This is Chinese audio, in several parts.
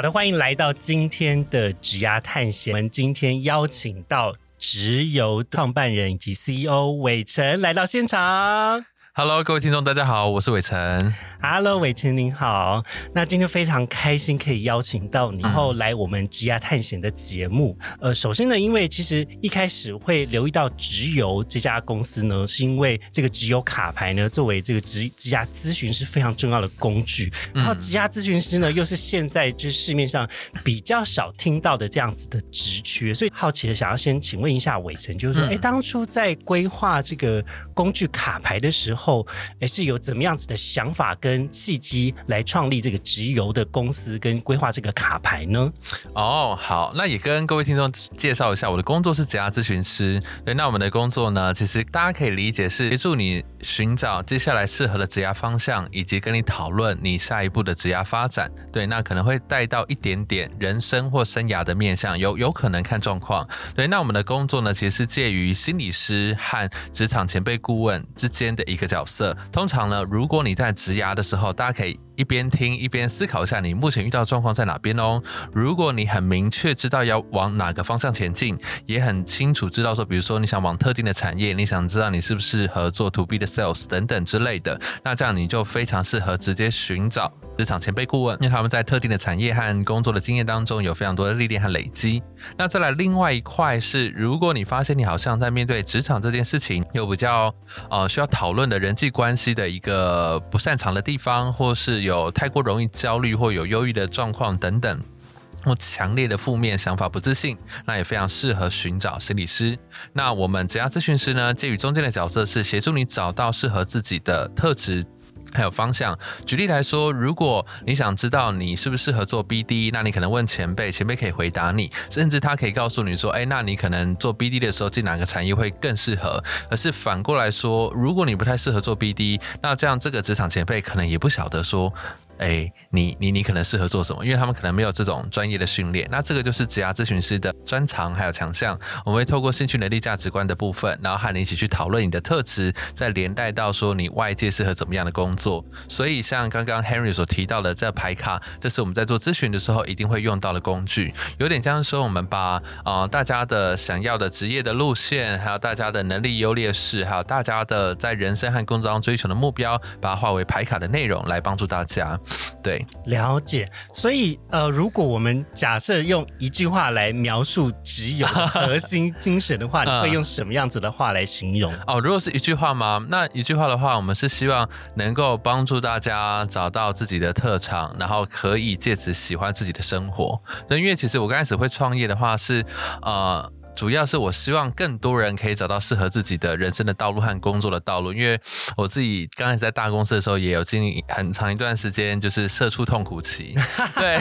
好的，欢迎来到今天的职涯探险。我们今天邀请到直邮创办人以及 CEO 伟成来到现场。Hello，各位听众，大家好，我是伟成。Hello，伟成您好。那今天非常开心可以邀请到你然后来我们职涯探险的节目。呃，首先呢，因为其实一开始会留意到直邮这家公司呢，是因为这个直邮卡牌呢，作为这个职职涯咨询是非常重要的工具。然后职涯咨询师呢，又是现在就是市面上比较少听到的这样子的职缺，所以好奇的想要先请问一下伟成，就是说，哎、当初在规划这个工具卡牌的时候，后哎，是有怎么样子的想法跟契机来创立这个直邮的公司跟规划这个卡牌呢？哦，好，那也跟各位听众介绍一下，我的工作是职业咨询师。对，那我们的工作呢，其实大家可以理解是协助你寻找接下来适合的职涯方向，以及跟你讨论你下一步的职涯发展。对，那可能会带到一点点人生或生涯的面向，有有可能看状况。对，那我们的工作呢，其实是介于心理师和职场前辈顾问之间的一个角色。通常呢，如果你在职涯的时候，大家可以一边听一边思考一下你目前遇到的状况在哪边哦。如果你很明确知道要往哪个方向前进，也很清楚知道说，比如说你想往特定的产业，你想知道你适不适合做 to B 的 sales 等等之类的，那这样你就非常适合直接寻找职场前辈顾问，因为他们在特定的产业和工作的经验当中有非常多的历练和累积。那再来另外一块是，如果你发现你好像在面对职场这件事情有比较呃需要讨论的人际关系的一个不擅长的地方，或是有太过容易焦虑或有忧郁的状况等等。或强烈的负面想法、不自信，那也非常适合寻找心理师。那我们职涯咨询师呢，介于中间的角色是协助你找到适合自己的特质。还有方向。举例来说，如果你想知道你适不适合做 BD，那你可能问前辈，前辈可以回答你，甚至他可以告诉你说，哎，那你可能做 BD 的时候进哪个产业会更适合。而是反过来说，如果你不太适合做 BD，那这样这个职场前辈可能也不晓得说。哎，你你你可能适合做什么？因为他们可能没有这种专业的训练。那这个就是职涯咨询师的专长还有强项。我们会透过兴趣、能力、价值观的部分，然后和你一起去讨论你的特质，再连带到说你外界适合怎么样的工作。所以像刚刚 Henry 所提到的这排卡，这是我们在做咨询的时候一定会用到的工具。有点像是说我们把呃大家的想要的职业的路线，还有大家的能力优劣势，还有大家的在人生和工作中追求的目标，把它化为排卡的内容来帮助大家。对，了解。所以呃，如果我们假设用一句话来描述只有核心精神的话，你会用什么样子的话来形容？哦，如果是一句话吗？那一句话的话，我们是希望能够帮助大家找到自己的特长，然后可以借此喜欢自己的生活。那因为其实我刚开始会创业的话是呃。主要是我希望更多人可以找到适合自己的人生的道路和工作的道路，因为我自己刚开始在大公司的时候，也有经历很长一段时间就是社畜痛苦期，对，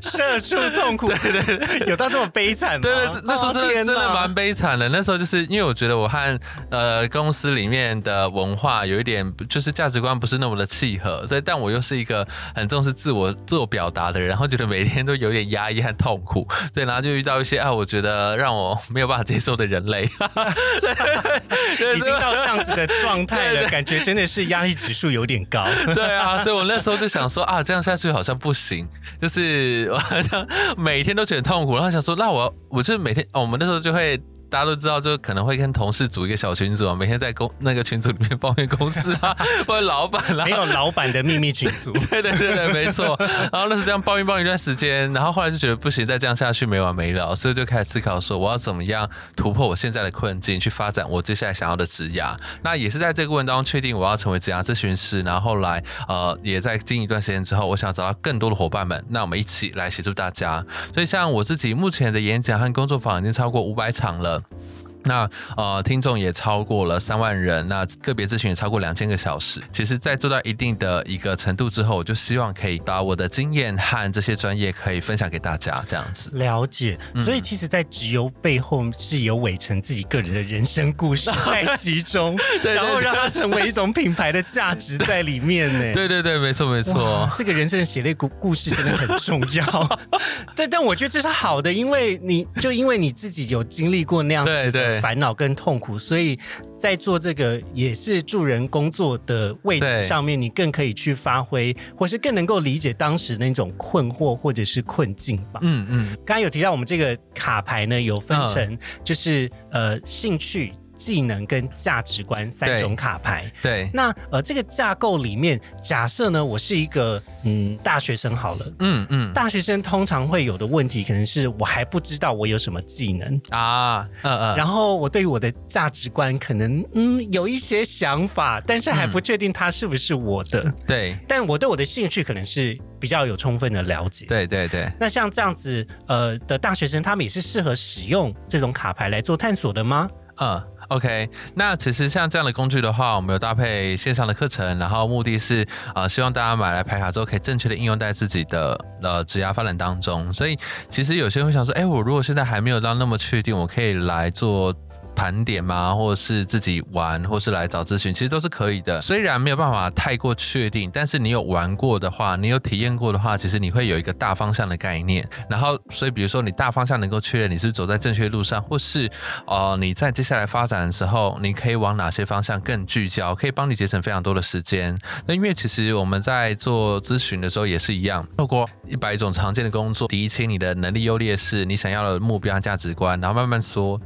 社畜痛苦，对对对，有到这么悲惨吗？对对，那时候真的、哦、真的蛮悲惨的。那时候就是因为我觉得我和呃公司里面的文化有一点就是价值观不是那么的契合，对，但我又是一个很重视自我自我表达的人，然后觉得每天都有点压抑和痛苦，对，然后就遇到一些啊，我觉得让我没有办法接受的人类，已经到这样子的状态了，感觉真的是压力指数有点高。对啊，所以我那时候就想说啊，这样下去好像不行，就是我好像每天都觉得痛苦，然后想说，那我我就每天哦，我们那时候就会。大家都知道，就可能会跟同事组一个小群组，每天在公那个群组里面抱怨公司啊，或者老板啦、啊，没有老板的秘密群组。对对对对，没错。然后那是这样抱怨抱怨一段时间，然后后来就觉得不行，再这样下去没完没了，所以就开始思考说，我要怎么样突破我现在的困境，去发展我接下来想要的职涯。那也是在这个过程当中确定我要成为职涯咨询师，然后后来呃也在经一段时间之后，我想找到更多的伙伴们，那我们一起来协助大家。所以像我自己目前的演讲和工作坊已经超过五百场了。Роман. 那呃，听众也超过了三万人，那个别咨询也超过两千个小时。其实，在做到一定的一个程度之后，我就希望可以把我的经验和这些专业可以分享给大家，这样子。了解，所以其实，在直邮背后是有伟成自己个人的人生故事在其中，然后让它成为一种品牌的价值在里面呢。对对对，没错没错，这个人生的血泪故故事真的很重要。对但我觉得这是好的，因为你就因为你自己有经历过那样子的烦恼跟痛苦，所以在做这个也是助人工作的位置上面，你更可以去发挥，或是更能够理解当时那种困惑或者是困境吧。嗯嗯，刚刚有提到我们这个卡牌呢，有分成就是呃兴趣。技能跟价值观三种卡牌。对，那呃，这个架构里面，假设呢，我是一个嗯大学生好了，嗯嗯，大学生通常会有的问题，可能是我还不知道我有什么技能啊，嗯嗯，然后我对于我的价值观可能嗯有一些想法，但是还不确定它是不是我的。对，但我对我的兴趣可能是比较有充分的了解。对对对。那像这样子呃的大学生，他们也是适合使用这种卡牌来做探索的吗？嗯。OK，那其实像这样的工具的话，我们有搭配线上的课程，然后目的是呃希望大家买来排卡之后，可以正确的应用在自己的呃职涯发展当中。所以其实有些人会想说，哎，我如果现在还没有到那么确定，我可以来做。盘点吗？或者是自己玩，或是来找咨询，其实都是可以的。虽然没有办法太过确定，但是你有玩过的话，你有体验过的话，其实你会有一个大方向的概念。然后，所以比如说你大方向能够确认你是走在正确路上，或是呃你在接下来发展的时候，你可以往哪些方向更聚焦，可以帮你节省非常多的时间。那因为其实我们在做咨询的时候也是一样，透过一百种常见的工作，理清你的能力优劣势，你想要的目标价值观，然后慢慢说。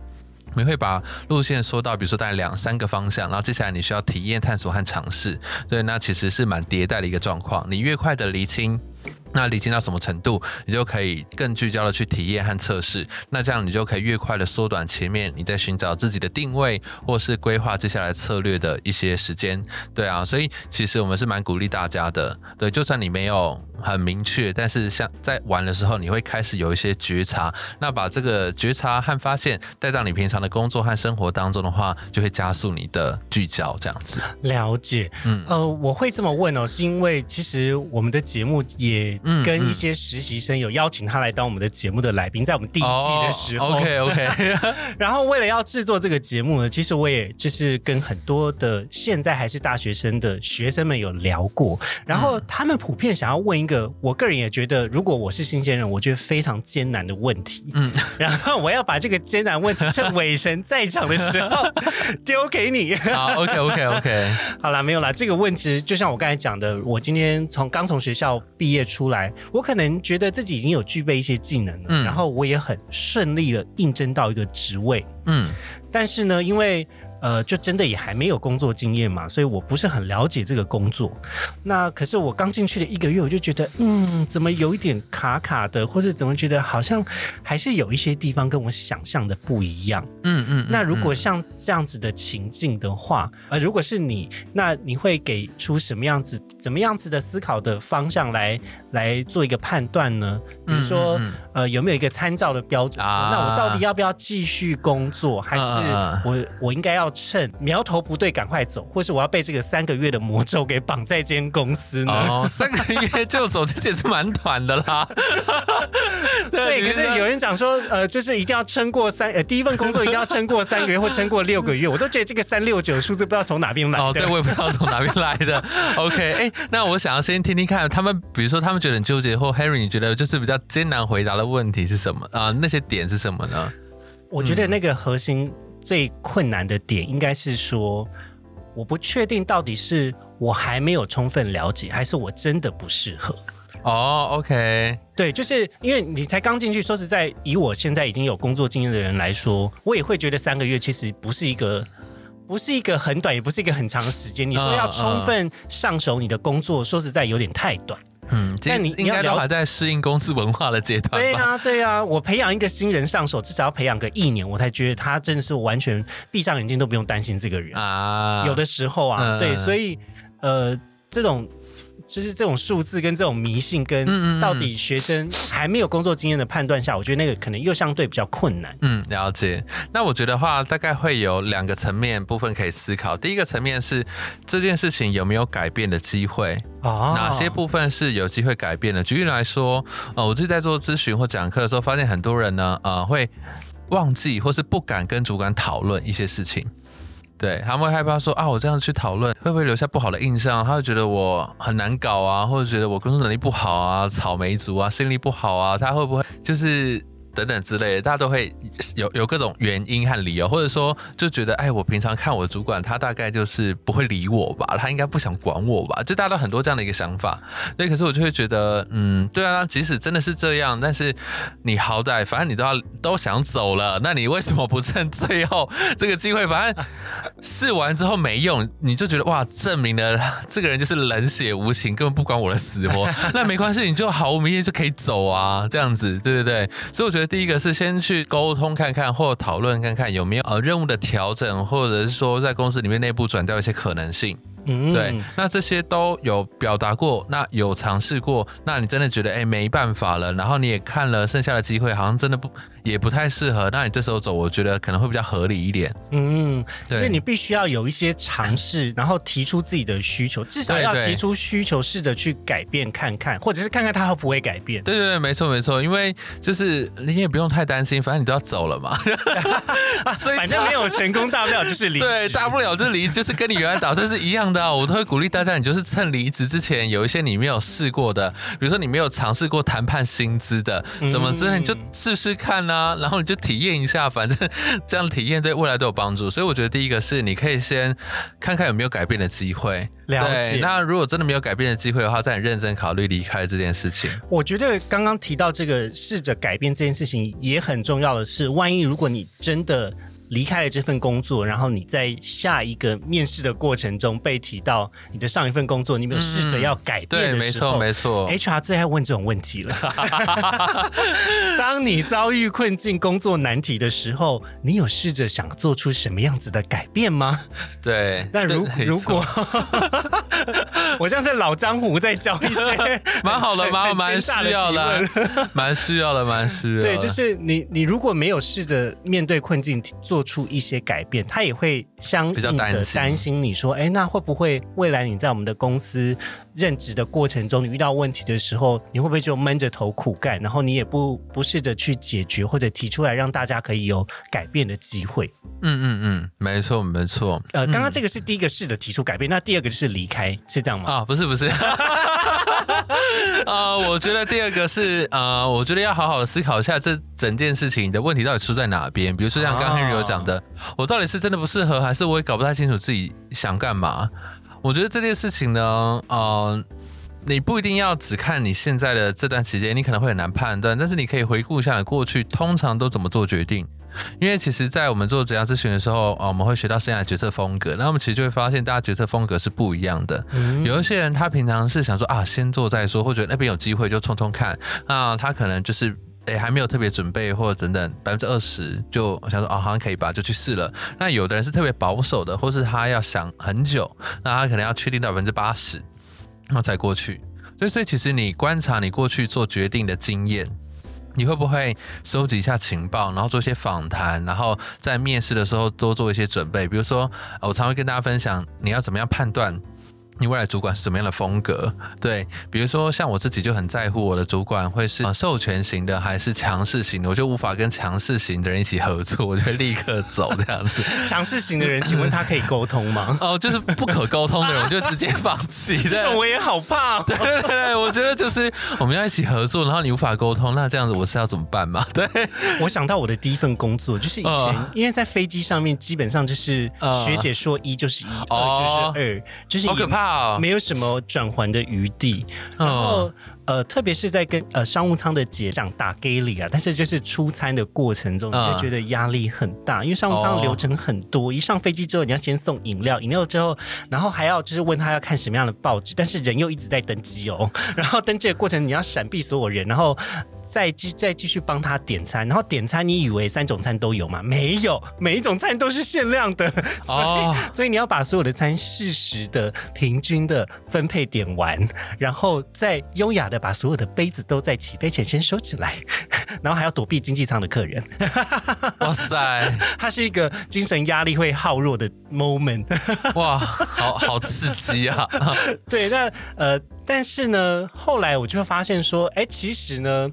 你会把路线说到，比如说大概两三个方向，然后接下来你需要体验、探索和尝试。对，那其实是蛮迭代的一个状况。你越快的厘清。那离清到什么程度，你就可以更聚焦的去体验和测试。那这样你就可以越快的缩短前面你在寻找自己的定位，或是规划接下来策略的一些时间。对啊，所以其实我们是蛮鼓励大家的。对，就算你没有很明确，但是像在玩的时候，你会开始有一些觉察。那把这个觉察和发现带到你平常的工作和生活当中的话，就会加速你的聚焦。这样子，了解。嗯，呃，我会这么问哦，是因为其实我们的节目也。跟一些实习生有邀请他来当我们的节目的来宾，在我们第一季的时候，OK OK。然后为了要制作这个节目呢，其实我也就是跟很多的现在还是大学生的学生们有聊过，然后他们普遍想要问一个，我个人也觉得，如果我是新鲜人，我觉得非常艰难的问题。嗯，然后我要把这个艰难问题趁伟神在场的时候丢给你。好，OK OK OK。好了，没有了。这个问题就像我刚才讲的，我今天从刚从学校毕业出来。来，我可能觉得自己已经有具备一些技能了，然后我也很顺利的应征到一个职位，嗯，但是呢，因为。呃，就真的也还没有工作经验嘛，所以我不是很了解这个工作。那可是我刚进去的一个月，我就觉得，嗯，怎么有一点卡卡的，或是怎么觉得好像还是有一些地方跟我想象的不一样。嗯嗯。那如果像这样子的情境的话，呃，如果是你，那你会给出什么样子、怎么样子的思考的方向来来做一个判断呢？比如说，呃，有没有一个参照的标准？那我到底要不要继续工作，还是我我应该要？趁苗头不对，赶快走，或是我要被这个三个月的魔咒给绑在间公司呢？哦，三个月就走，这简直蛮短的啦。对，可是有人讲说，呃，就是一定要撑过三，呃，第一份工作一定要撑过三个月或撑过六个月，我都觉得这个三六九数字不知道从哪边来。哦，对，我也不知道从哪边来的。OK，哎，那我想要先听听看，他们比如说他们觉得很纠结，或 Harry，你觉得就是比较艰难回答的问题是什么啊？那些点是什么呢？我觉得那个核心。最困难的点应该是说，我不确定到底是我还没有充分了解，还是我真的不适合。哦，OK，对，就是因为你才刚进去，说实在，以我现在已经有工作经验的人来说，我也会觉得三个月其实不是一个，不是一个很短，也不是一个很长的时间。你说要充分上手你的工作，说实在有点太短。嗯，但你应该都还在适应公司文化的阶段。对啊，对啊，我培养一个新人上手，至少要培养个一年，我才觉得他真的是完全闭上眼睛都不用担心这个人啊。有的时候啊，对，所以呃，这种就是这种数字跟这种迷信，跟嗯到底学生还没有工作经验的判断下，我觉得那个可能又相对比较困难。嗯，了解。那我觉得话，大概会有两个层面部分可以思考。第一个层面是这件事情有没有改变的机会，哦哪些部分是有机会改变的？举例来说，呃，我自己在做咨询或讲课的时候，发现很多人呢，呃，会忘记或是不敢跟主管讨论一些事情。对，他们会害怕说啊，我这样去讨论会不会留下不好的印象？他会觉得我很难搞啊，或者觉得我工作能力不好啊，草莓族啊，心力不好啊，他会不会就是等等之类的？大家都会有有各种原因和理由，或者说就觉得，哎，我平常看我的主管，他大概就是不会理我吧，他应该不想管我吧？就大家都很多这样的一个想法。对，可是我就会觉得，嗯，对啊，即使真的是这样，但是你好歹反正你都要都想走了，那你为什么不趁最后这个机会？反正试完之后没用，你就觉得哇，证明了这个人就是冷血无情，根本不管我的死活。那没关系，你就毫无明天就可以走啊，这样子，对对对。所以我觉得第一个是先去沟通看看，或讨论看看有没有呃任务的调整，或者是说在公司里面内部转掉一些可能性。嗯对，那这些都有表达过，那有尝试过，那你真的觉得哎没办法了，然后你也看了剩下的机会，好像真的不也不太适合，那你这时候走，我觉得可能会比较合理一点。嗯，因对为你必须要有一些尝试，然后提出自己的需求，至少要提出需求，试着去改变看看，或者是看看他会不会改变。对对对，没错没错，因为就是你也不用太担心，反正你都要走了嘛，所以反正没有成功，大不了就是离。对，大不了就离，就是跟你原来打算是一样的、啊。我都会鼓励大家，你就是趁离职之前有一些你没有试过的，比如说你没有尝试过谈判薪资的什么之类，你就试试看啊，然后你就体验一下，反正这样体验对未来都有帮助。所以我觉得第一个是你可以先看看有没有改变的机会。了解对，那如果真的没有改变的机会的话，再很认真考虑离开这件事情。我觉得刚刚提到这个试着改变这件事情也很重要的是，万一如果你真的离开了这份工作，然后你在下一个面试的过程中被提到你的上一份工作，你没有试着要改变对，的没错时候，没错。HR 最爱问这种问题了。当你遭遇困境、工作难题的时候，你有试着想做出什么样子的改变吗？对，那如如果 我像是老江湖在教一些蛮好的，很蛮很蛮需要的，蛮需要的，蛮需要的。对，就是你，你如果没有试着面对困境，做出一些改变，他也会相比较应的担心担心你说，哎，那会不会未来你在我们的公司任职的过程中，你遇到问题的时候，你会不会就闷着头苦干，然后你也不不试着去解决或者提出来，让大家可以有改变的机会？嗯嗯嗯，没错没错。呃，刚刚这个是第一个试着提出改变，那第二个就是离开，是这样吗？啊，不是不是，呃，我觉得第二个是呃，我觉得要好好的思考一下这整件事情的问题到底出在哪边。比如说像刚刚 Henry 有讲的，我到底是真的不适合，还是我也搞不太清楚自己想干嘛？我觉得这件事情呢，呃。你不一定要只看你现在的这段时间，你可能会很难判断，但是你可以回顾一下你过去通常都怎么做决定。因为其实，在我们做职业咨询的时候，啊，我们会学到生涯决策风格，那我们其实就会发现，大家决策风格是不一样的。有一些人他平常是想说啊，先做再说，或者那边有机会就冲冲看，那他可能就是。诶，还没有特别准备，或者等等百分之二十，就想说哦，好像可以吧，就去试了。那有的人是特别保守的，或是他要想很久，那他可能要确定到百分之八十，然后才过去。所以，所以其实你观察你过去做决定的经验，你会不会收集一下情报，然后做一些访谈，然后在面试的时候多做一些准备？比如说，我常会跟大家分享，你要怎么样判断。你未来主管是怎么样的风格？对，比如说像我自己就很在乎我的主管会是、呃授权型的还是强势型的，我就无法跟强势型的人一起合作，我就会立刻走这样子。强势型的人，请问他可以沟通吗？哦，就是不可沟通的人，我就直接放弃。这我也好怕、哦。对对对，我觉得就是我们要一起合作，然后你无法沟通，那这样子我是要怎么办嘛？对，我想到我的第一份工作，就是以前、嗯因为在飞机上面，基本上就是嗯学姐说一就是一，二哦就是二，就是好可怕哦。没有什么转圜的余地。然后嗯呃，特别是在跟呃商务舱的姐讲打 g a l y 啊，但是就是出餐的过程中，你会觉得压力很大，因为商务舱流程很多，一上飞机之后你要先送饮料，饮料之后，然后还要就是问他要看什么样的报纸，但是人又一直在登机哦，然后登机的过程你要闪避所有人，然后。再继再继续帮他点餐，然后点餐你以为三种餐都有吗？没有，每一种餐都是限量的，所以所以你要把所有的餐适时的、平均的分配点完，然后再优雅的把所有的杯子都在起飞前先收起来，然后还要躲避经济舱的客人。哇塞，它是一个精神压力会耗弱的 moment。哇，好好刺激啊！对，那呃，但是呢，后来我就会发现说，哎，其实呢。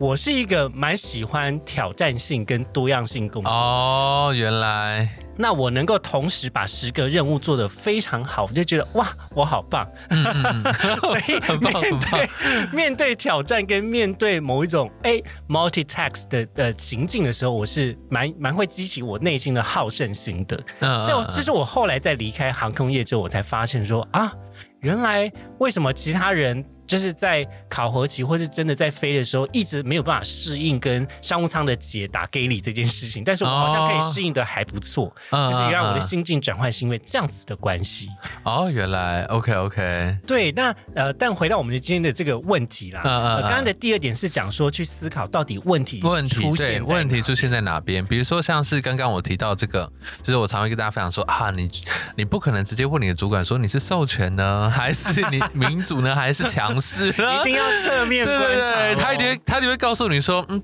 我是一个蛮喜欢挑战性跟多样性工作哦，原来那我能够同时把十个任务做得非常好，我就觉得哇，我好棒。所以面对面对挑战跟面对某一种哎 multi-task 的的情境的时候，我是蛮蛮会激起我内心的好胜心的。就这是我后来在离开航空业之后，我才发现说啊，原来为什么其他人。就是在考核期或是真的在飞的时候，一直没有办法适应跟商务舱的姐打给你这件事情，但是我好像可以适应的还不错。就是原来我的心境转换是因为这样子的关系。哦，原来 OK OK。对，那呃，但回到我们的今天的这个问题啦，呃，刚刚的第二点是讲说去思考到底问题问题出现问题出现在哪边？比如说像是刚刚我提到这个，就是我常会跟大家分享说啊，你你不可能直接问你的主管说你是授权呢，还是你 民主呢，还是强？是，一定要侧面观察。他一定他一定会告诉你说，嗯，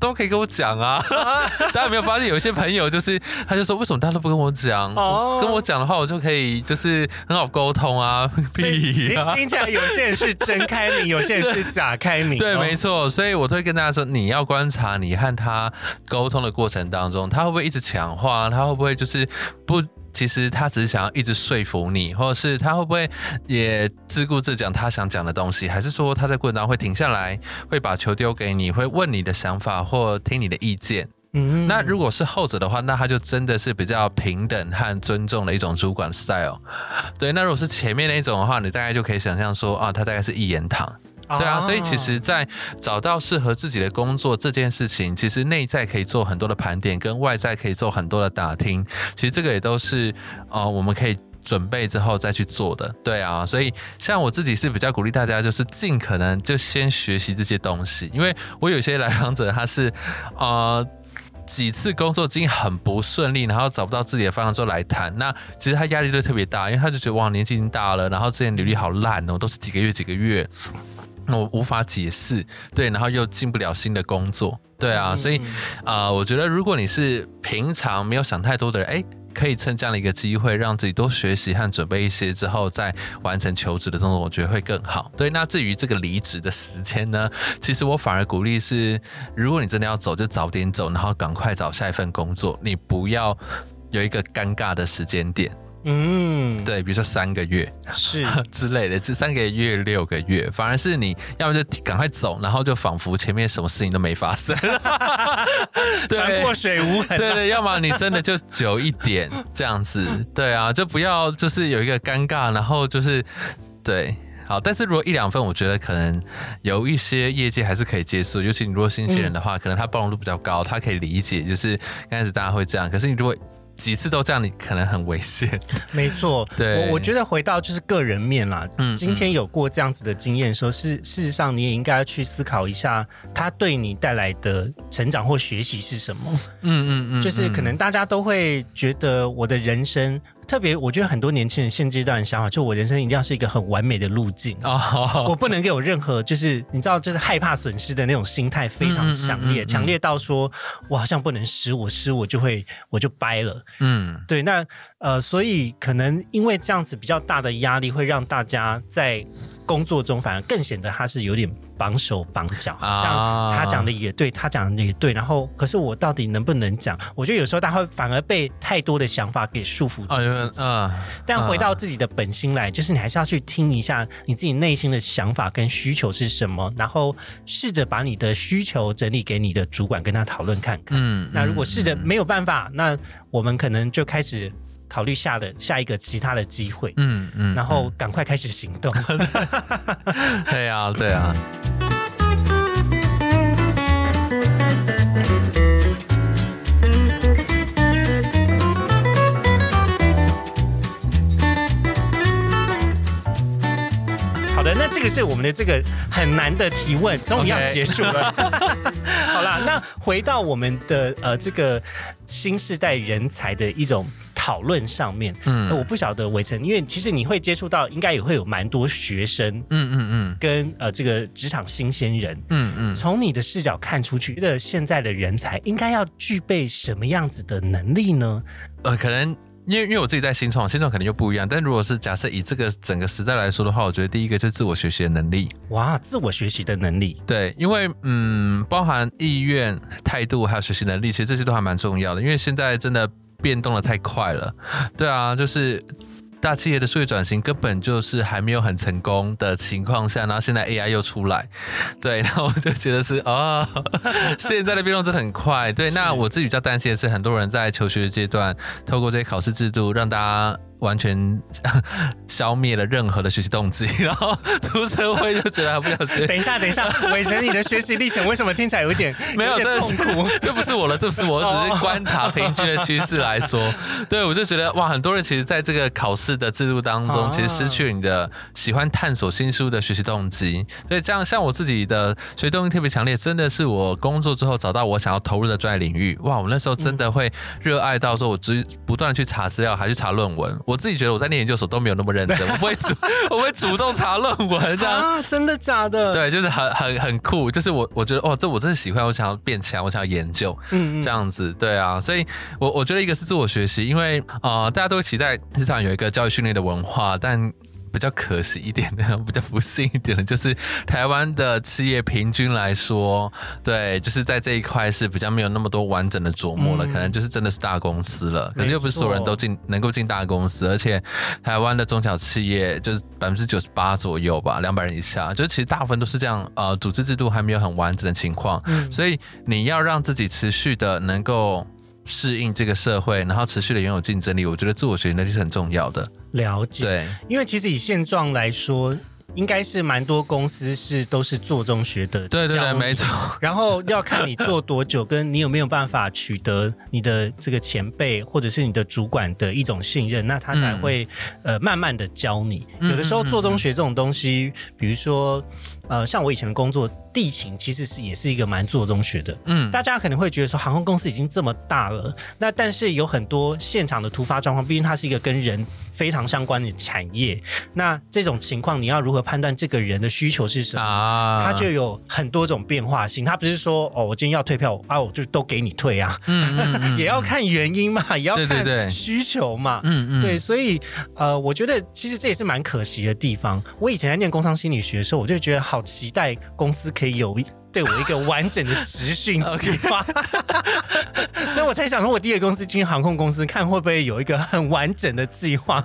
都可以跟我讲啊。大家有没有发现，有些朋友就是，他就说，为什么大家都不跟我讲？哦，跟我讲的话，我就可以就是很好沟通啊。屁啊！听起来有些人是真开明，有些人是假开明。对，没错。所以我都会跟大家说，你要观察你和他沟通的过程当中，他会不会一直强化？他会不会就是不？其实他只是想要一直说服你，或者是他会不会也自顾自讲他想讲的东西，还是说他在过程当中会停下来，会把球丢给你，会问你的想法或听你的意见？嗯，那如果是后者的话，那他就真的是比较平等和尊重的一种主管 style。对，那如果是前面那一种的话，你大概就可以想象说啊，他大概是一言堂。对啊，所以其实，在找到适合自己的工作这件事情，其实内在可以做很多的盘点，跟外在可以做很多的打听。其实这个也都是呃，我们可以准备之后再去做的。对啊，所以像我自己是比较鼓励大家，就是尽可能就先学习这些东西，因为我有些来访者他是呃几次工作经验很不顺利，然后找不到自己的方向之后来谈，那其实他压力都特别大，因为他就觉得哇年纪已经大了，然后之前履历好烂哦，都是几个月几个月。我无法解释，对，然后又进不了新的工作，对啊，所以啊，我觉得如果你是平常没有想太多的人，哎，可以趁这样的一个机会，让自己多学习和准备一些之后，再完成求职的动作，我觉得会更好。对，那至于这个离职的时间呢，其实我反而鼓励是，如果你真的要走，就早点走，然后赶快找下一份工作，你不要有一个尴尬的时间点。嗯，对，比如说三个月是。之类的，这三个月六个月，反而是你要么就赶快走，然后就仿佛前面什么事情都没发生，对。过水无痕。对对，要么你真的就久一点这样子，对啊，就不要就是有一个尴尬，然后就是对，好，但是如果一两份，我觉得可能有一些业界还是可以接受，尤其你如果新鲜人的话，可能他包容度比较高，他可以理解，就是刚开始大家会这样，可是你如果几次都这样，你可能很危险。没错，对，我我觉得回到就是个人面啦。嗯，今天有过这样子的经验的时候，是事实上你也应该要去思考一下，他对你带来的成长或学习是什么。嗯嗯嗯，就是可能大家都会觉得我的人生。特别，我觉得很多年轻人现阶段的想法，就我人生一定要是一个很完美的路径啊！我不能给我任何，就是你知道，就是害怕损失的那种心态非常强烈，强烈到说我好像不能失，我失我就会我就掰了。嗯，对，那呃，所以可能因为这样子比较大的压力，会让大家在。工作中反而更显得他是有点绑手绑脚，像他讲的也对，他讲的也对，然后可是我到底能不能讲？我觉得有时候他会反而被太多的想法给束缚住自己。但回到自己的本心来，就是你还是要去听一下你自己内心的想法跟需求是什么，然后试着把你的需求整理给你的主管，跟他讨论看看。嗯，那如果试着没有办法，那我们可能就开始。考虑下的下一个其他的机会，嗯嗯，然后赶快开始行动。对啊，对啊。好的，那这个是我们的这个很难的提问，终于要结束了。好啦，那回到我们的呃这个新时代人才的一种讨论上面，嗯，我不晓得伟成，因为其实你会接触到，应该也会有蛮多学生嗯嗯嗯跟呃这个职场新鲜人，嗯嗯，从你的视角看出去，觉得现在的人才应该要具备什么样子的能力呢？呃，可能因为因为我自己在新创，新创肯定就不一样。但如果是假设以这个整个时代来说的话，我觉得第一个就是自我学习的能力。哇，自我学习的能力，对，因为嗯，包含意愿、态度还有学习能力，其实这些都还蛮重要的。因为现在真的变动的太快了，对啊，就是。大企业的数据转型根本就是还没有很成功的情况下，然后现在 AI 又出来，对，然后我就觉得是啊、现在的变动真的很快。对，那我自己比较担心的是，很多人在求学的阶段，透过这些考试制度，让大家完全 消灭了任何的学习动机，然后出社会就觉得还不想学等一下，等一下，伟成，你的学习历程为什么听起来有点 没有，痛苦？这不是我的，这不是我，我只是观察平均的趋势来说。对，我就觉得哇，很多人其实在这个考试的制度当中，啊其实失去了你的喜欢探索新书的学习动机。所以这样，像我自己的学习动机特别强烈，真的是我工作之后找到我想要投入的专业领域。哇，我那时候真的会热爱到说，我只不断的去查资料，还去查论文。我自己觉得我在念研究所都没有那么认真，我不会主，我会主动查论文这样。啊，真的假的？，对，就是很很很酷，就是我我觉得哦，这我真的喜欢，我想要变强，我想要研究，嗯这样子，对啊，所以我我觉得一个是自我学习，因为呃大家都会期待职场有一个教育训练的文化，但。比较可惜一点的，比较不幸一点的，就是台湾的企业平均来说，对，就是在这一块是比较没有那么多完整的琢磨了，可能就是真的是大公司了。可是又不是所有人都进能够进大公司，而且台湾的中小企业就是百分之九十八左右吧，两百人以下，就是其实大部分都是这样，呃，组织制度还没有很完整的情况，所以你要让自己持续的能够。适应这个社会，然后持续的拥有竞争力，我觉得自我学习能力是很重要的。了解。对，因为其实以现状来说，应该是蛮多公司是都是做中学的，对对对，没。错。然后要看你做多久，跟你有没有办法取得你的这个前辈或者是你的主管的一种信任，那他才会、呃慢慢的教你。有的时候做中学这种东西，比如说呃像我以前的工作，地勤其实是也是一个蛮做中学的。嗯，大家可能会觉得说，航空公司已经这么大了，那但是有很多现场的突发状况，毕竟它是一个跟人非常相关的产业。那这种情况，你要如何判断这个人的需求是什么？啊，它就有很多种变化性，他不是说哦，我今天要退票啊，我就都给你退啊，嗯嗯嗯 也要看原因嘛，也要看需求嘛，嗯嗯，对，所以呃，我觉得其实这也是蛮可惜的地方。我以前在念工商心理学的时候，我就觉得好期待公司可以有对我一个完整的职训计划，所以我才想说，我第一个公司进航空公司，看会不会有一个很完整的计划。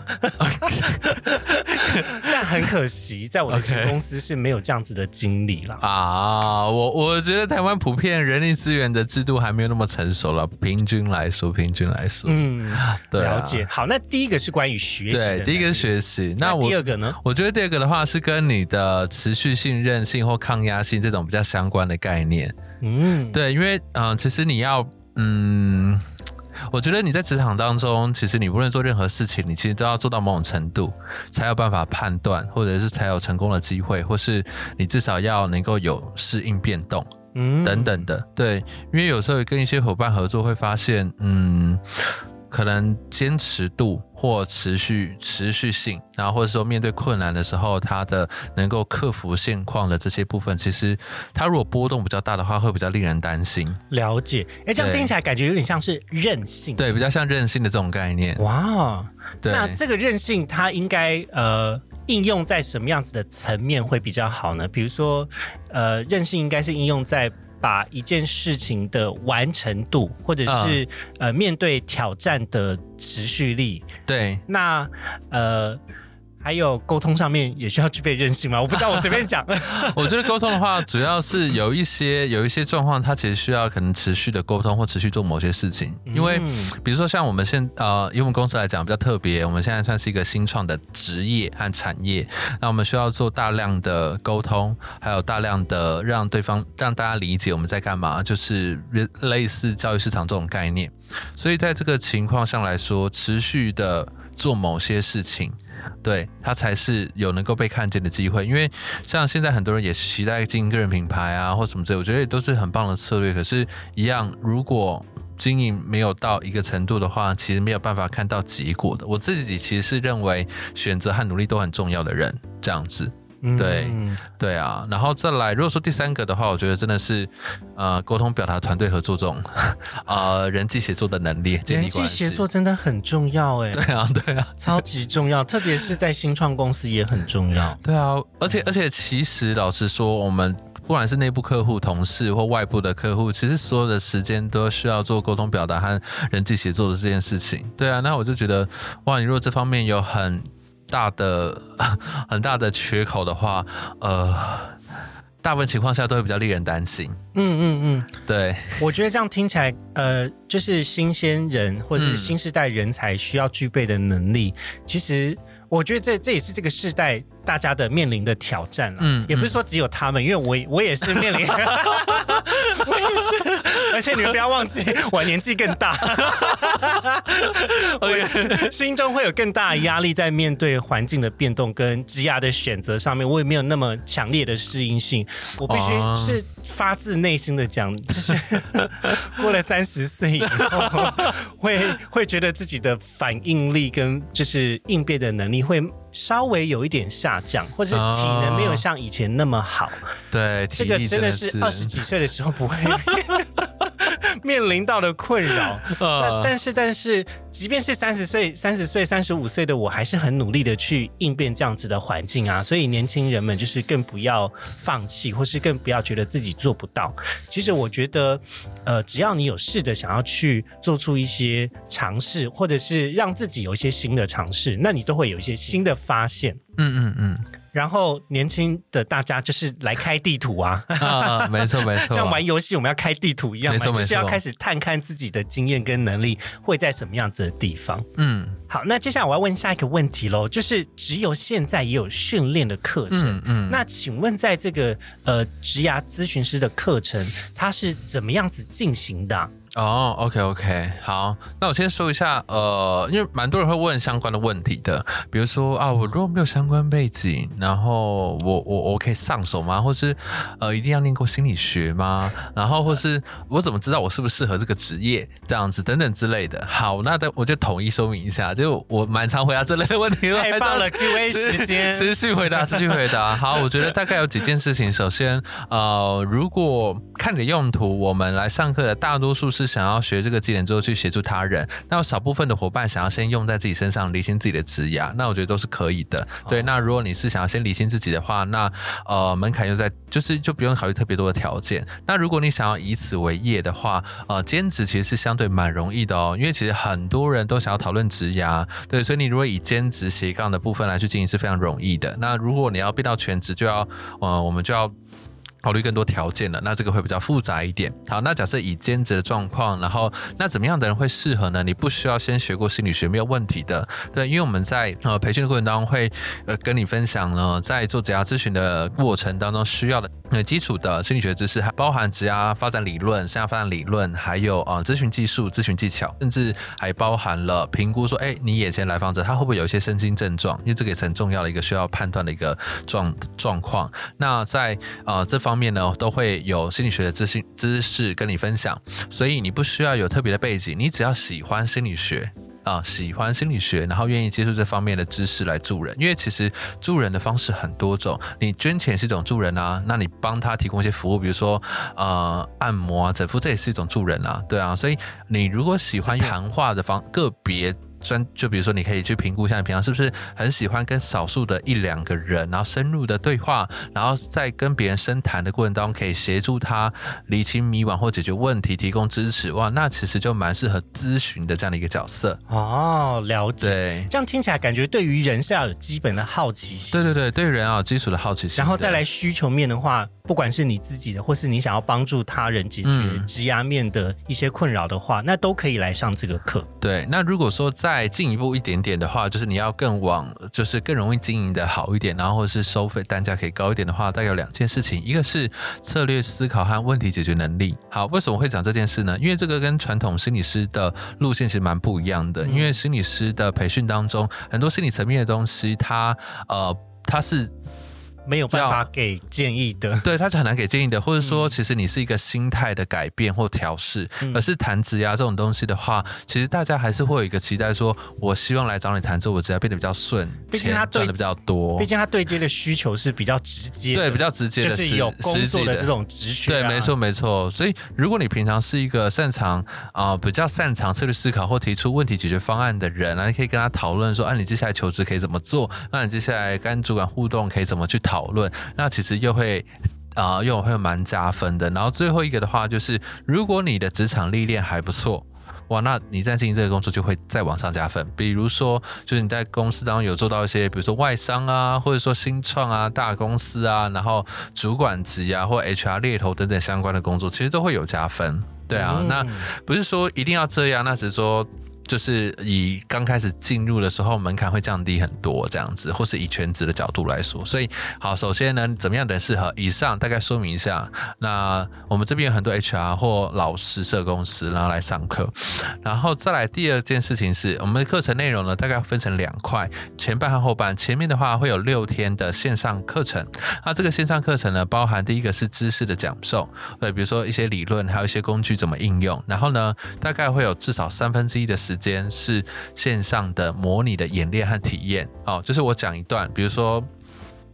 但很可惜，在我的前公司是没有这样子的经历了。啊，我我觉得台湾普遍人力资源的制度还没有那么成熟了，平均来说，平均来说，嗯，对啊了解。好，那第一个是关于学习对，第一个是学习，那我第二个呢？我觉得第二个的话是跟你的持续性、韧性或抗压性这种比较相关的概念。嗯，对，因为嗯、呃其实你要嗯。我觉得你在职场当中，其实你无论做任何事情，你其实都要做到某种程度，才有办法判断，或者是才有成功的机会，或是你至少要能够有适应变动。嗯等等的。对，因为有时候跟一些伙伴合作，会发现，嗯，可能坚持度或持续持续性，然后或者说面对困难的时候，他的能够克服现况的这些部分，其实它如果波动比较大的话，会比较令人担心。了解。哎，这样听起来感觉有点像是韧性。对，比较像韧性的这种概念。哇，对，那这个韧性它应该呃应用在什么样子的层面会比较好呢？比如说，呃，韧性应该是应用在。把一件事情的完成度，或者是、呃面对挑战的持续力，对，那呃还有沟通上面也需要具备韧性吗？我不知道，我随便讲。我觉得沟通的话，主要是有一些有一些状况，它其实需要可能持续的沟通或持续做某些事情。因为比如说像我们现呃，以我们公司来讲比较特别，我们现在算是一个新创的职业和产业，那我们需要做大量的沟通，还有大量的让对方让大家理解我们在干嘛，就是类似教育市场这种概念。所以在这个情况上来说，持续的做某些事情。对他才是有能够被看见的机会，因为像现在很多人也期待经营个人品牌啊，或什么之类，我觉得也都是很棒的策略。可是，一样，如果经营没有到一个程度的话，其实没有办法看到结果的。我自己其实是认为选择和努力都很重要的人，这样子。对，对啊，然后再来，如果说第三个的话，我觉得真的是，呃，沟通、表达、团队合作这种，呃，人际协作的能力，人际协作真的很重要，哎，对啊，对啊，超级重要，特别是在新创公司也很重要。对啊，而且而且，其实老实说，我们不管是内部客户、同事或外部的客户，其实所有的时间都需要做沟通、表达和人际协作的这件事情。对啊，那我就觉得，哇，你如果这方面有很大的 很大的缺口的话，呃，大部分情况下都会比较令人担心。嗯嗯嗯，对，我觉得这样听起来，呃，就是新鲜人或者是新时代人才需要具备的能力，其实。我觉得这这也是这个世代大家的面临的挑战了，嗯，也不是说只有他们，因为我我也是面临，而且你们不要忘记，我年纪更大，我心中会有更大的压力在面对环境的变动跟职涯的选择上面，我也没有那么强烈的适应性，我必须是发自内心的讲，就是 过了三十岁以后，会会觉得自己的反应力跟就是应变的能力。你会稍微有一点下降，或者体能没有像以前那么好。对，这个真的是二十几岁的时候不会。面临到的困扰，但但是但是，即便是三十岁、三十岁、三十五岁的我，还是很努力的去应变这样子的环境啊。所以年轻人们就是更不要放弃，或是更不要觉得自己做不到。其实我觉得，呃，只要你有试着想要去做出一些尝试，或者是让自己有一些新的尝试，那你都会有一些新的发现。嗯嗯嗯。然后年轻的大家就是来开地图啊，没错 没错，像玩游戏我们要开地图一样，就是要开始探看自己的经验跟能力会在什么样子的地方。嗯，好，那接下来我要问下一个问题喽，就是只有现在也有训练的课程，嗯，那请问在这个呃职涯咨询师的课程，它是怎么样子进行的？哦，OK OK，好，那我先说一下，呃，因为蛮多人会问相关的问题的，比如说啊，我如果没有相关背景，然后我我我可以上手吗？或是呃，一定要念过心理学吗？然后或是我怎么知道我适不适合这个职业？这样子等等之类的。好，那的我就统一说明一下，就我蛮常回答这类的问题，太棒了，Q&A 时间，持续回答，持续回答。好，我觉得大概有几件事情，首先，呃，如果看你的用途，我们来上课的大多数是。是想要学这个技能之后去协助他人，那有少部分的伙伴想要先用在自己身上，理清自己的职涯，那我觉得都是可以的。对，那如果你是想要先理清自己的话，那呃门槛又在，就是就不用考虑特别多的条件。那如果你想要以此为业的话，呃兼职其实是相对蛮容易的哦，因为其实很多人都想要讨论职涯，对，所以你如果以兼职斜杠的部分来去经营是非常容易的。那如果你要变到全职，就要呃我们就要。考虑更多条件了，那这个会比较复杂一点。好，那假设以兼职的状况，然后那怎么样的人会适合呢？你不需要先学过心理学，没有问题的。对，因为我们在呃培训的过程当中会呃跟你分享呢，在做职涯咨询的过程当中需要的呃基础的心理学知识，还包含职涯发展理论、生涯发展理论，还有呃咨询技术、咨询技巧，甚至还包含了评估说，哎，你眼前来访者他会不会有一些身心症状？因为这个也是很重要的一个需要判断的一个状状况。那在呃这方。方面呢，都会有心理学的知识知识跟你分享，所以你不需要有特别的背景，你只要喜欢心理学啊，喜欢心理学，然后愿意接触这方面的知识来助人。因为其实助人的方式很多种，你捐钱是一种助人啊，那你帮他提供一些服务，比如说呃按摩啊、整肤，这也是一种助人啊，对啊。所以你如果喜欢谈话的方个别。专，就比如说你可以去评估一下，你平常是不是很喜欢跟少数的一两个人，然后深入的对话，然后在跟别人深谈的过程当中，可以协助他理清迷惘或解决问题，提供支持。哇，那其实就蛮适合咨询的这样的一个角色。哦，了解。对，这样听起来感觉对于人是要有基本的好奇心。对对对，对人要有基础的好奇心，然后再来需求面的话，不管是你自己的，或是你想要帮助他人解决嗯职涯面的一些困扰的话，那都可以来上这个课。对，那如果说再进一步一点点的话，就是你要更往，就是更容易经营的好一点，然后或者是收费单价可以高一点的话，大概有两件事情，一个是策略思考和问题解决能力。好，为什么会讲这件事呢？因为这个跟传统心理师的路线其实蛮不一样的，因为心理师的培训当中，很多心理层面的东西，它呃。它是没有办法给建议的。对，他是很难给建议的，或者说，嗯其实你是一个心态的改变或调试，而是谈职涯这种东西的话，其实大家还是会有一个期待说，我希望来找你谈之后，我职涯变得比较顺，毕竟他赚的比较多毕，竟他对接的需求是比较直接，对，比较直接的是有工作的这种职缺、对，啊，没错，没错。所以，如果你平常是一个擅长啊、比较擅长策略思考或提出问题解决方案的人，那你可以跟他讨论说，啊，你接下来求职可以怎么做？那你接下来跟主管互动可以怎么去讨论？那其实又会。啊、又会蛮加分的。然后最后一个的话，就是如果你的职场历练还不错，哇，那你在进行这个工作就会再往上加分。比如说，就是你在公司当中有做到一些，比如说外商啊，或者说新创啊、大公司啊，然后主管级啊，或 HR 猎头等等相关的工作，其实都会有加分。对啊，嗯那不是说一定要这样，那只是说。就是以刚开始进入的时候门槛会降低很多，这样子，或是以全职的角度来说，所以好，首先呢，怎么样的适合？以上大概说明一下。那我们这边有很多 HR 或老师社公司，然后来上课，然后再来第二件事情是，我们的课程内容呢，大概分成两块，前半和后半。前面的话会有六天的线上课程，那这个线上课程呢，包含第一个是知识的讲授，对，比如说一些理论，还有一些工具怎么应用。然后呢，大概会有至少三分之一的时间是线上的模拟的演练和体验。哦，就是我讲一段，比如说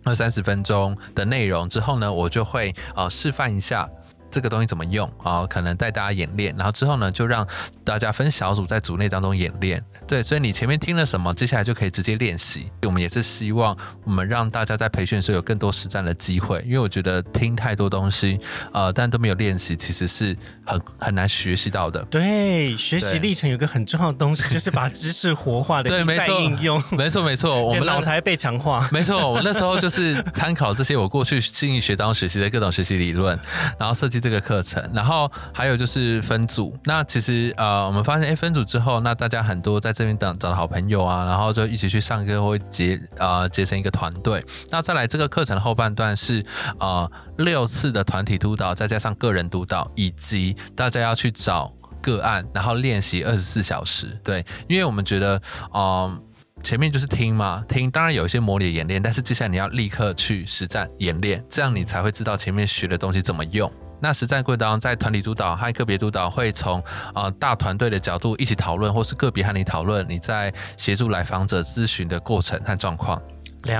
二三十分钟的内容之后呢，我就会呃示范一下。这个东西怎么用啊、可能带大家演练，然后之后呢，就让大家分小组在组内当中演练。对，所以你前面听了什么，接下来就可以直接练习。我们也是希望我们让大家在培训的时候有更多实战的机会，因为我觉得听太多东西，呃，但都没有练习，其实是很很难学习到的。对，学习历程有个很重要的东西，就是把知识活化的 对没错应用，没错，没错，我们脑才被强化。没错，我那时候就是参考这些我过去心理学当中学习的各种学习理论，然后设计这个课程，然后还有就是分组。那其实呃，我们发现，哎，分组之后，那大家很多在这边等找到好朋友啊，然后就一起去上课，会结呃结成一个团队。那再来这个课程的后半段是呃六次的团体督导，再加上个人督导，以及大家要去找。个案，然后练习二十四小时，对，因为我们觉得，嗯、前面就是听嘛，听当然有一些模拟演练，但是接下来你要立刻去实战演练，这样你才会知道前面学的东西怎么用。那实战过程当中，在团体督导和个别督导会从呃大团队的角度一起讨论，或是个别和你讨论你在协助来访者咨询的过程和状况，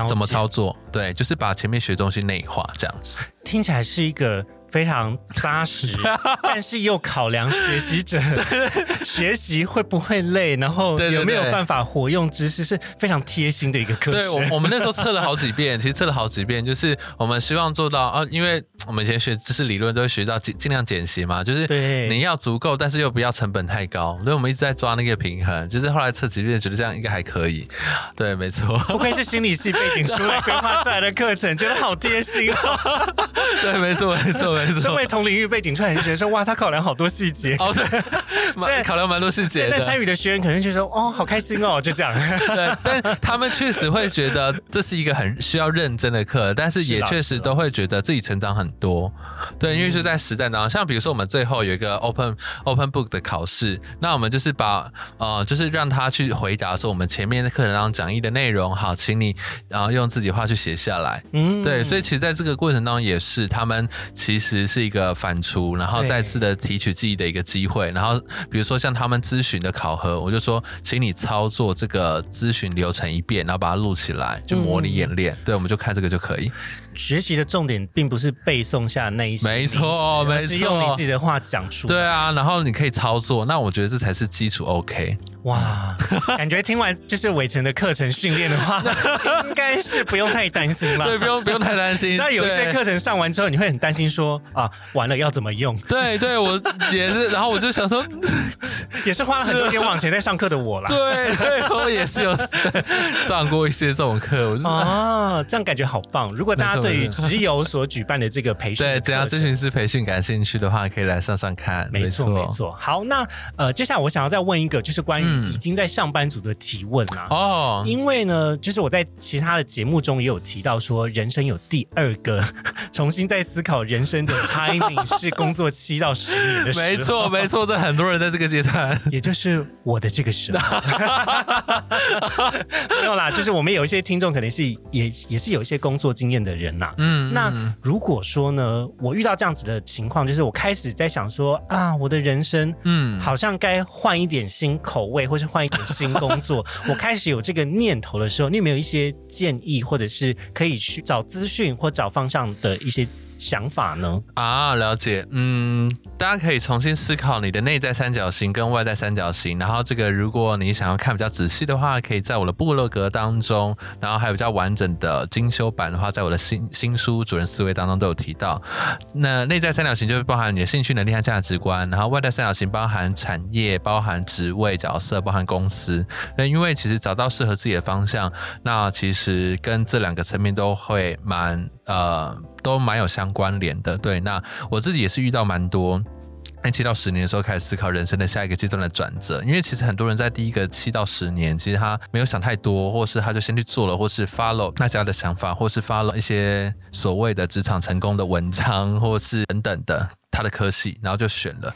怎么操作？对，就是把前面学的东西内化，这样子。听起来是一个非常扎实，但是又考量学习者学习会不会累，然后有没有办法活用知识，是非常贴心的一个课程对我。我们那时候测了好几遍，其实测了好几遍，就是我们希望做到啊，因为我们以前学知识理论都会学到尽尽量简习嘛，就是对你要足够，但是又不要成本太高，所以我们一直在抓那个平衡。就是后来测几遍，觉得这样应该还可以。对，没错，不愧是心理系背景出来规划出来的课程，觉得好贴心哦。对，没错，没错，没身错。为同领域背景出来，就觉得说哇，他考量好多细节。哦，对，蛮考量蛮多细节的。参与的学员可能就说哦，好开心哦，就这样。对，但他们确实会觉得这是一个很需要认真的课，但是也确实都会觉得自己成长很多。对，因为就在实战当中，像比如说我们最后有一个 open open book 的考试，那我们就是把呃，就是让他去回答说我们前面的课程当中讲义的内容，好，请你然后用自己话去写下来。嗯，对，所以其实在这个过程当中也是，他们其实是一个反刍，然后再次的提取记忆的一个机会。然后比如说像他们咨询的考核，我就说，请你操作这个咨询流程一遍，然后把它录起来，就模拟演练。对，我们就看这个就可以。学习的重点并不是背诵下那一些没错没错是用你自己的话讲出。对啊，然后你可以操作，那我觉得这才是基础 OK。哇，感觉听完就是伟成的课程训练的话，应该是不用太担心了。对，不用不用太担心。那有一些课程上完之后，你会很担心说啊，完了要怎么用？对对，我也是。然后我就想说，也是花了很多冤枉钱在上课的我啦。对对，我也是有上过一些这种课。我啊，这样感觉好棒。如果大家对于直邮所举办的这个培训，对，只要咨询师培训感兴趣的话，可以来上上看。没错没错。好，那呃，接下来我想要再问一个，就是关于已经在上班族的提问啊。哦，因为呢，就是我在其他的节目中也有提到说，人生有第二个 重新在思考人生的 timing 是工作七到十年的时候。没错没错，这很多人在这个阶段，也就是我的这个时候。没有啦，就是我们有一些听众可能是也也是有一些工作经验的人呐。嗯，那如果说呢，我遇到这样子的情况，就是我开始在想说啊，我的人生嗯，好像该换一点新口味，或是换一点新工作。我开始有这个念头的时候，你有没有一些建议，或者是可以去找资讯或找方向的一些？想法呢？啊，了解。嗯，大家可以重新思考你的内在三角形跟外在三角形。然后这个，如果你想要看比较仔细的话，可以在我的部落格当中。然后还有比较完整的精修版的话，在我的新新书《主人思维》当中都有提到。那内在三角形就是包含你的兴趣、能力和价值观。然后外在三角形包含产业、包含职位、角色、包含公司。那因为其实找到适合自己的方向，那其实跟这两个层面都会蛮呃。都蛮有相关联的，对。那我自己也是遇到蛮多，在七到十年的时候开始思考人生的下一个阶段的转折，因为其实很多人在第一个七到十年，其实他没有想太多，或是他就先去做了，或是 follow 大家的想法，或是 follow 一些所谓的职场成功的文章，或是等等的他的科系，然后就选了。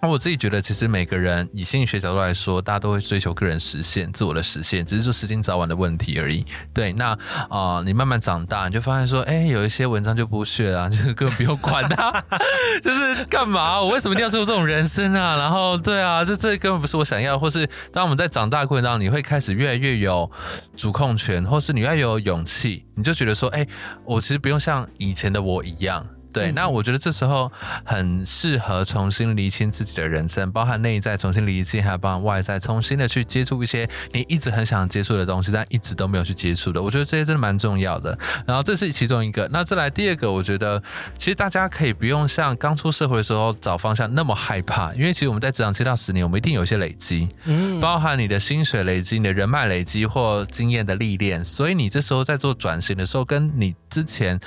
那我自己觉得，其实每个人以心理学角度来说，大家都会追求个人实现、自我的实现，只是说时间早晚的问题而已。对，那啊，你慢慢长大，你就发现说，哎，有一些文章就不屑啊，就是根本不用管它，就是干嘛？我为什么一定要做这种人生啊？然后，对啊，就这根本不是我想要。或是当我们在长大过程当中，你会开始越来越有主控权，或是你越有勇气，你就觉得说，哎，我其实不用像以前的我一样。对，那我觉得这时候很适合重新厘清自己的人生，包含内在重新厘清，还有包含外在重新的去接触一些你一直很想接触的东西，但一直都没有去接触的。我觉得这些真的蛮重要的。然后这是其中一个。那再来第二个，我觉得其实大家可以不用像刚出社会的时候找方向那么害怕，因为其实我们在职场七到十年，我们一定有一些累积，嗯，包含你的薪水累积、你的人脉累积或经验的历练，所以你这时候在做转型的时候，跟你之前。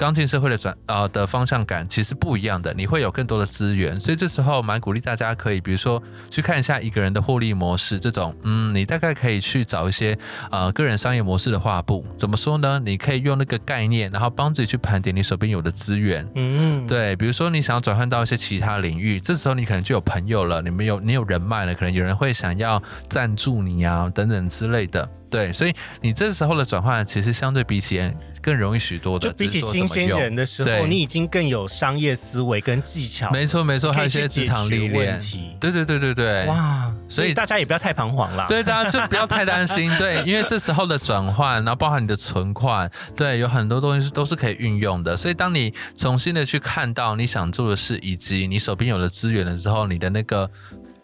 刚进社会的转呃的方向感其实不一样的，你会有更多的资源，所以这时候蛮鼓励大家可以，比如说去看一下一个人的获利模式，这种嗯，你大概可以去找一些呃个人商业模式的画布，怎么说呢？你可以用那个概念，然后帮自己去盘点你手边有的资源，嗯，对，比如说你想要转换到一些其他领域，这时候你可能就有朋友了，你们有你有人脉了，可能有人会想要赞助你啊等等之类的。对，所以你这时候的转换其实相对比起更容易许多的。就比起新鲜人的时候，你已经更有商业思维跟技巧。没错没错，还有一些职场历练。对对对对对。哇，所以大家也不要太彷徨了。对，大家就不要太担心。对，因为这时候的转换，然后包含你的存款，对，有很多东西是都是可以运用的。所以当你重新的去看到你想做的事，以及你手边有了资源了之后，你的那个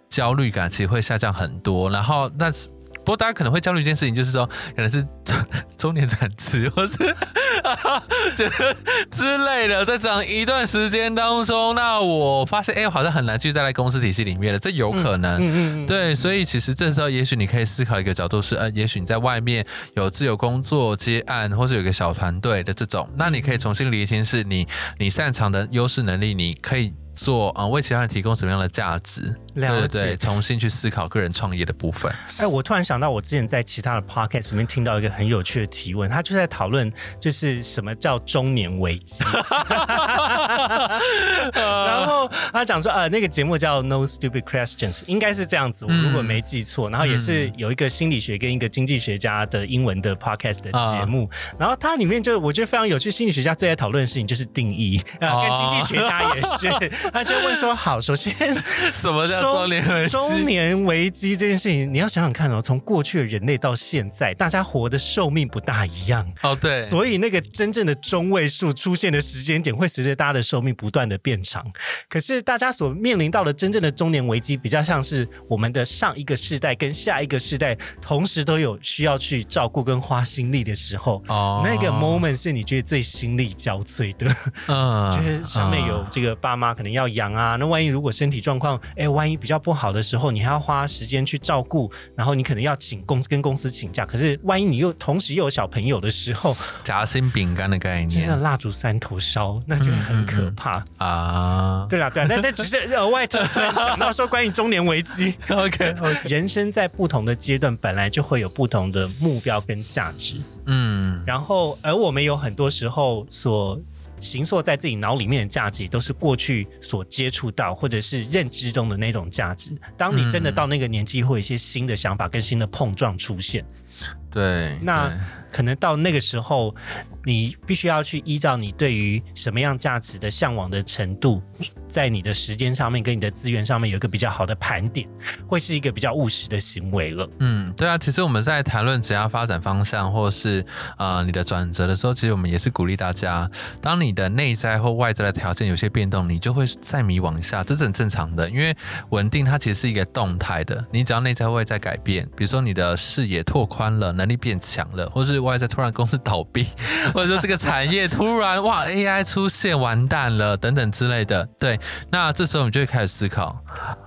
焦虑感其实会下降很多。然后那是。不过大家可能会焦虑一件事情，就是说可能是 中年转职，或是啊这 之类的，在这样一段时间当中，那我发现哎，好像很难继续在公司体系里面了。这有可能，嗯嗯对，所以其实这时候也许你可以思考一个角度是，呃，也许你在外面有自由工作、接案，或是有个小团队的这种，那你可以重新理清是你你擅长的优势能力，你可以。做啊，为其他人提供什么样的价值？了解，重新去思考个人创业的部分。哎，我突然想到，我之前在其他的 podcast 里面听到一个很有趣的提问，他就在讨论，就是什么叫中年危机。然后他讲说，呃，那个节目叫 No Stupid Questions，应该是这样子，我如果没记错。然后也是有一个心理学跟一个经济学家的英文的 podcast 的节目。然后它里面就我觉得非常有趣，心理学家最爱讨论的事情就是定义，呃，跟经济学家也是。他就问说：“好，首先 什么叫中年危机？中年危机这件事情，你要想想看哦，从过去的人类到现在，大家活的寿命不大一样。哦，对，所以那个真正的中位数出现的时间点，会随着大家的寿命不断的变长。可是大家所面临到的真正的中年危机，比较像是我们的上一个世代跟下一个世代同时都有需要去照顾跟花心力的时候，哦那个 moment 是你觉得最心力交瘁的。嗯就是上面有这个爸妈可能要养啊，那万一如果身体状况，哎，万一比较不好的时候，你还要花时间去照顾，然后你可能要请公跟公司请假，可是万一你又同时又有小朋友的时候，夹心饼干的概真的念蜡烛三头烧，那就很可怕。啊。对啦，对啦，但但只是额外 突然讲到说关于中年危机，OK OK，人生在不同的阶段本来就会有不同的目标跟价值，嗯然后而我们有很多时候所。形塑在自己脑里面的价值，都是过去所接触到或者是认知中的那种价值。当你真的到那个年纪，会有一些新的想法跟新的碰撞出现。对，那可能到那个时候，你必须要去依照你对于什么样价值的向往的程度，在你的时间上面跟你的资源上面有一个比较好的盘点，会是一个比较务实的行为了。嗯，对啊，其实我们在谈论职业发展方向或是呃你的转折的时候，其实我们也是鼓励大家，当你的内在或外在的条件有些变动，你就会再迷惘一下，这是很正常的，因为稳定它其实是一个动态的，你只要内在外在改变，比如说你的视野拓宽了，能能力变强了，或是外在突然公司倒闭，或者说这个产业突然哇 AI 出现完蛋了等等之类的，对，那这时候你就会开始思考，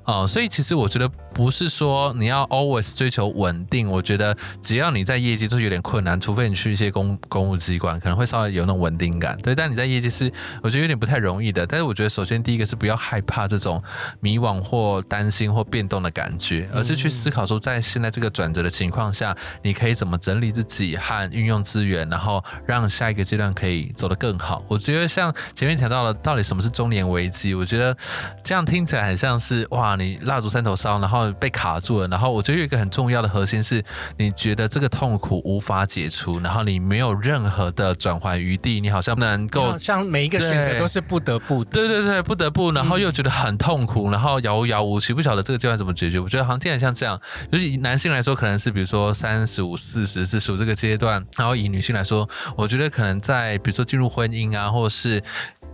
哦、所以其实我觉得不是说你要 always 追求稳定，我觉得只要你在业绩都有点困难，除非你去一些公公务机关，可能会稍微有那种稳定感，对，但你在业绩是我觉得有点不太容易的。但是我觉得首先第一个是不要害怕这种迷惘或担心或变动的感觉，而是去思考说在现在这个转折的情况下，你可以怎么整理自己和运用资源，然后让下一个阶段可以走得更好。我觉得像前面谈到了，到底什么是中年危机？我觉得这样听起来很像是哇，你蜡烛三头烧，然后被卡住了。然后我觉得有一个很重要的核心是，你觉得这个痛苦无法解除，然后你没有任何的转圜余地，你好像不能够好像每一个选择都是不得不的。对对对，不得不，然后又觉得很痛苦，然后遥遥无期，不晓得这个阶段怎么解决。我觉得好像听起来像这样，就是以男性来说，可能是比如说三十五、四十、四十五这个阶段，然后以女性来说，我觉得可能在比如说进入婚姻啊，或者是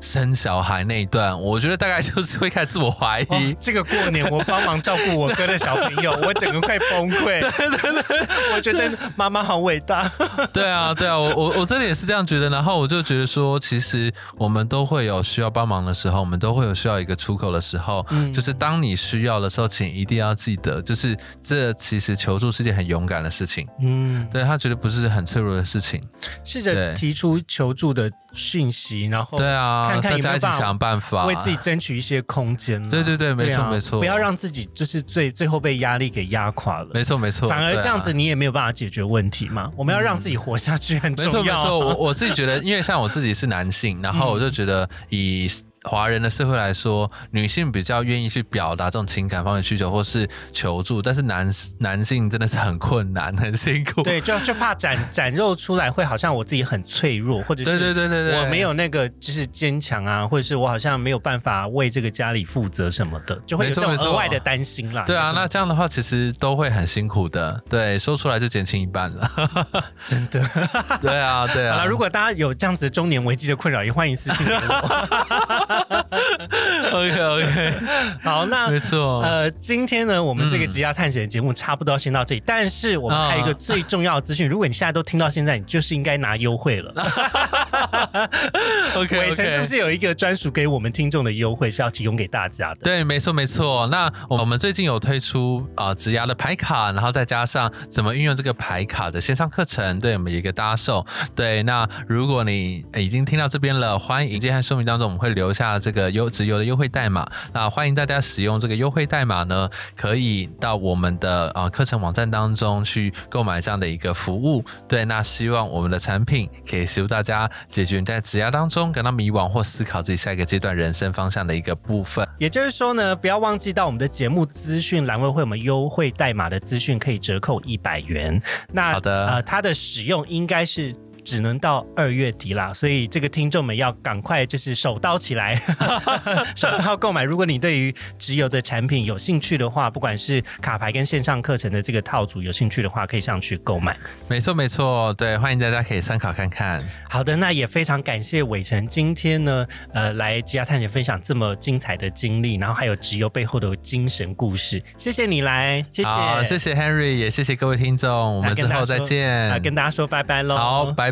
生小孩那一段，我觉得大概就是会开始自我怀疑。哦，这个过年我帮忙照顾我哥的小朋友，我整个快崩溃。我觉得妈妈好伟大。对啊，对啊，我我我真的也是这样觉得。然后我就觉得说，其实我们都会有需要帮忙的时候，我们都会有需要一个出口的时候。就是当你需要的时候，请一定要记得，就是这其实求助是件很勇敢的事情。嗯，对他觉得不是很脆弱的事情。试着提出求助的讯息，然后对啊，看看有没有办法想办法，为自己争取一些空间啦。对对对没错啊没错不要让自己就是最最后被压力给压垮了。没错没错，反而这样子你也没有办法解决问题嘛。我们要让自己活下去很重要没错没。错，我我自己觉得，因为像我自己是男性，然后我就觉得以。华人的社会来说，女性比较愿意去表达这种情感方面的需求或是求助，但是男男性真的是很困难、很辛苦。对，就 就怕展展露出来会好像我自己很脆弱，或者是对对对对对我没有那个就是坚强啊，或者是我好像没有办法为这个家里负责什么的，就会有这种额外的担心啦。对啊，那这样的话其实都会很辛苦的。对，说出来就减轻一半了。真的。对啊，对啊。好了，如果大家有这样子中年危机的困扰，也欢迎私信给我。OK OK，好，那没错。呃，今天呢，我们这个职涯探险的节目差不多要先到这里，但是我们还有一个最重要的资讯，如果你现在都听到现在，你就是应该拿优惠了。OK 伟成是不。是有一个专属给我们听众的优惠是要提供给大家的？对，没错没错。那我们最近有推出啊、呃、职涯的牌卡，然后再加上怎么运用这个牌卡的线上课程，对我们一个搭售。对，那如果你呃已经听到这边了，欢迎今天说明当中我们会留下这个优直邮的优惠代码。那欢迎大家使用这个优惠代码呢，可以到我们的啊、呃课程网站当中去购买这样的一个服务。对，那希望我们的产品可以协助大家解决你在职涯当中感到迷惘或思考自己下一个阶段人生方向的一个部分。也就是说呢，不要忘记到我们的节目资讯栏位会有我们优惠代码的资讯，可以折扣一百元。那好的呃，它的使用应该是。只能到二月底啦，所以这个听众们要赶快就是手刀起来，手刀购买。如果你对于直邮的产品有兴趣的话，不管是卡牌跟线上课程的这个套组有兴趣的话，可以上去购买。没错没错，对，欢迎大家可以参考看看。好的，那也非常感谢伟成今天呢，呃，来吉亚探险分享这么精彩的经历，然后还有直邮背后的精神故事。谢谢你来，谢谢，好，谢谢 Henry，也谢谢各位听众，我们之后再见。啊，跟大家说拜拜喽。好，拜